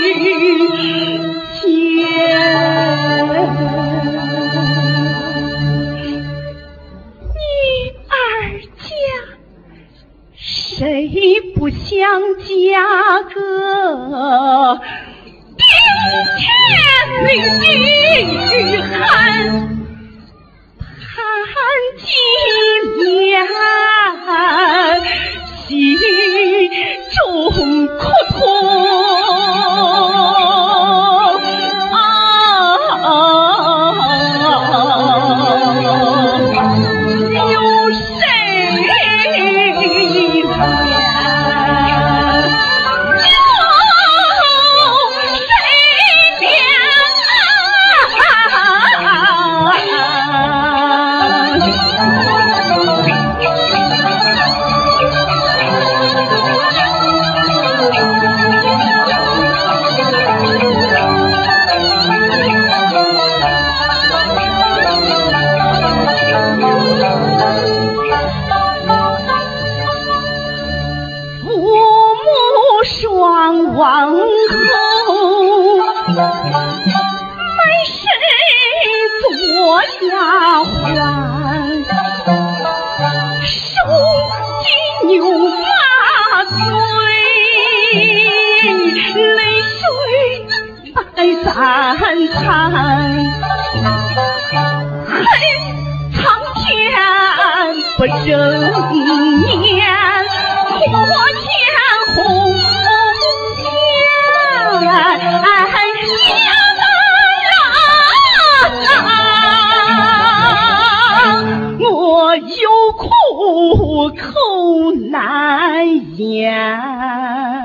一天女儿家谁不想嫁个顶天的女汉盼几年心中苦痛父母双亡后，还做下婚，手牵牛马嘴，泪水白沾沾。这年，我红娘娘相思，我有苦口难言。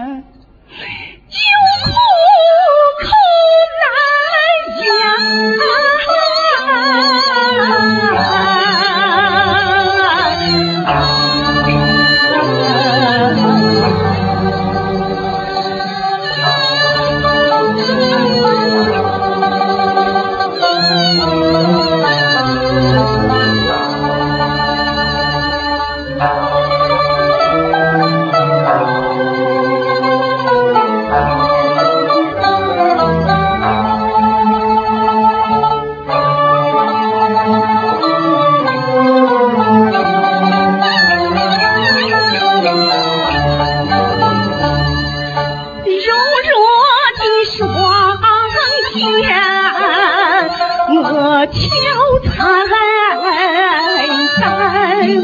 偏偏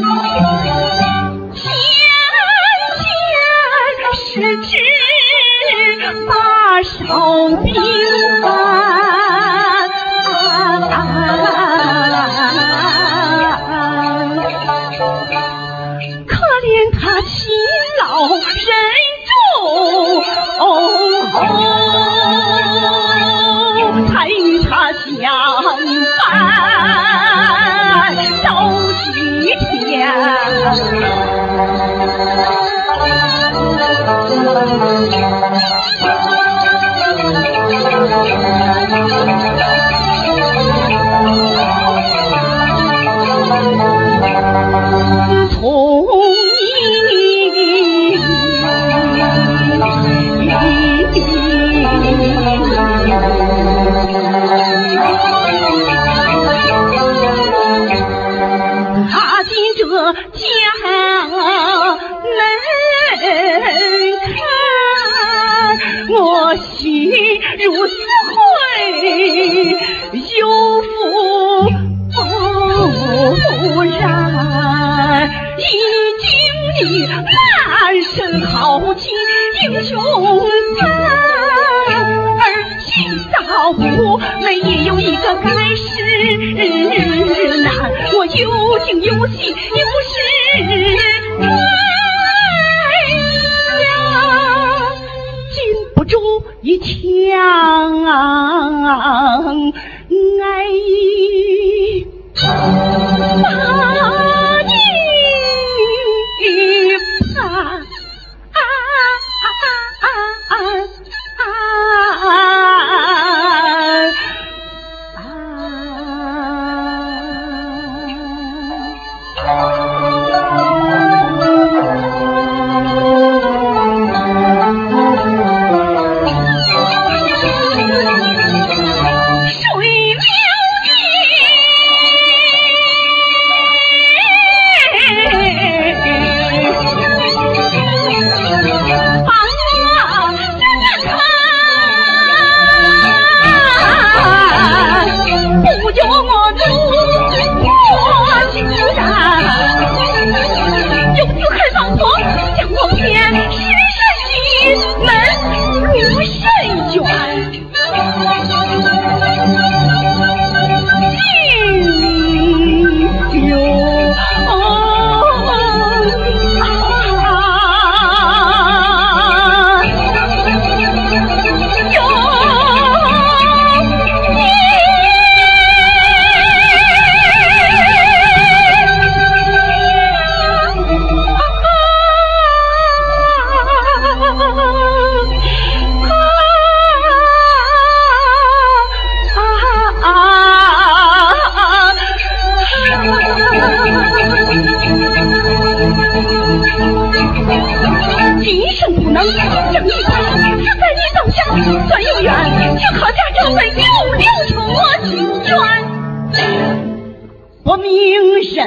是只大手冰寒可怜他勤劳忍重才与他相伴 Thank you. 有此会，有负，不然已经你满身豪气英雄汉，而遇到我，没有一个该是日难，我有情有义有时。一枪救我命身